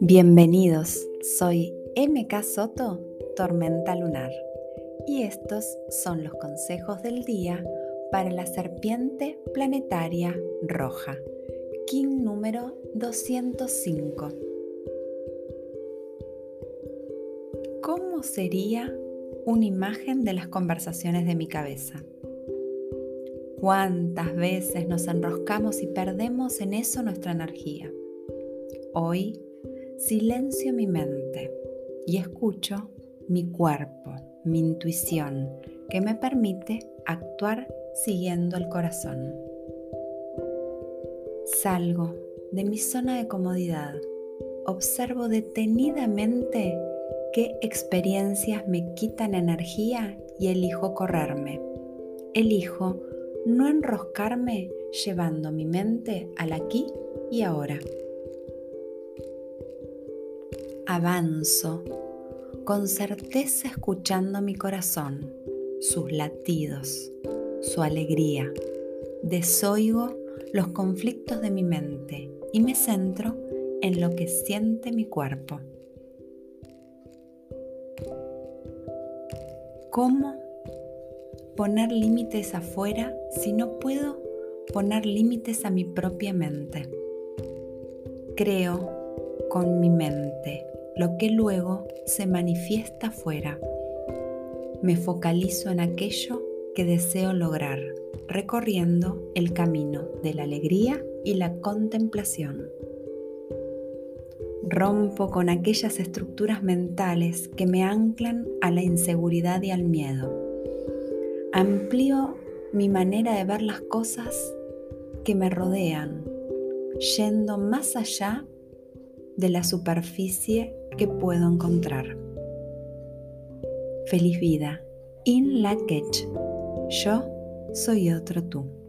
Bienvenidos, soy MK Soto, Tormenta Lunar, y estos son los consejos del día para la serpiente planetaria roja, King número 205. ¿Cómo sería una imagen de las conversaciones de mi cabeza? ¿Cuántas veces nos enroscamos y perdemos en eso nuestra energía? Hoy silencio mi mente y escucho mi cuerpo, mi intuición, que me permite actuar siguiendo el corazón. Salgo de mi zona de comodidad, observo detenidamente qué experiencias me quitan energía y elijo correrme. Elijo no enroscarme llevando mi mente al aquí y ahora avanzo con certeza escuchando mi corazón, sus latidos, su alegría. Desoigo los conflictos de mi mente y me centro en lo que siente mi cuerpo. ¿Cómo poner límites afuera si no puedo poner límites a mi propia mente? Creo con mi mente lo que luego se manifiesta afuera. Me focalizo en aquello que deseo lograr, recorriendo el camino de la alegría y la contemplación. Rompo con aquellas estructuras mentales que me anclan a la inseguridad y al miedo. Amplío mi manera de ver las cosas que me rodean, yendo más allá de la superficie que puedo encontrar. Feliz vida. In la Yo soy otro tú.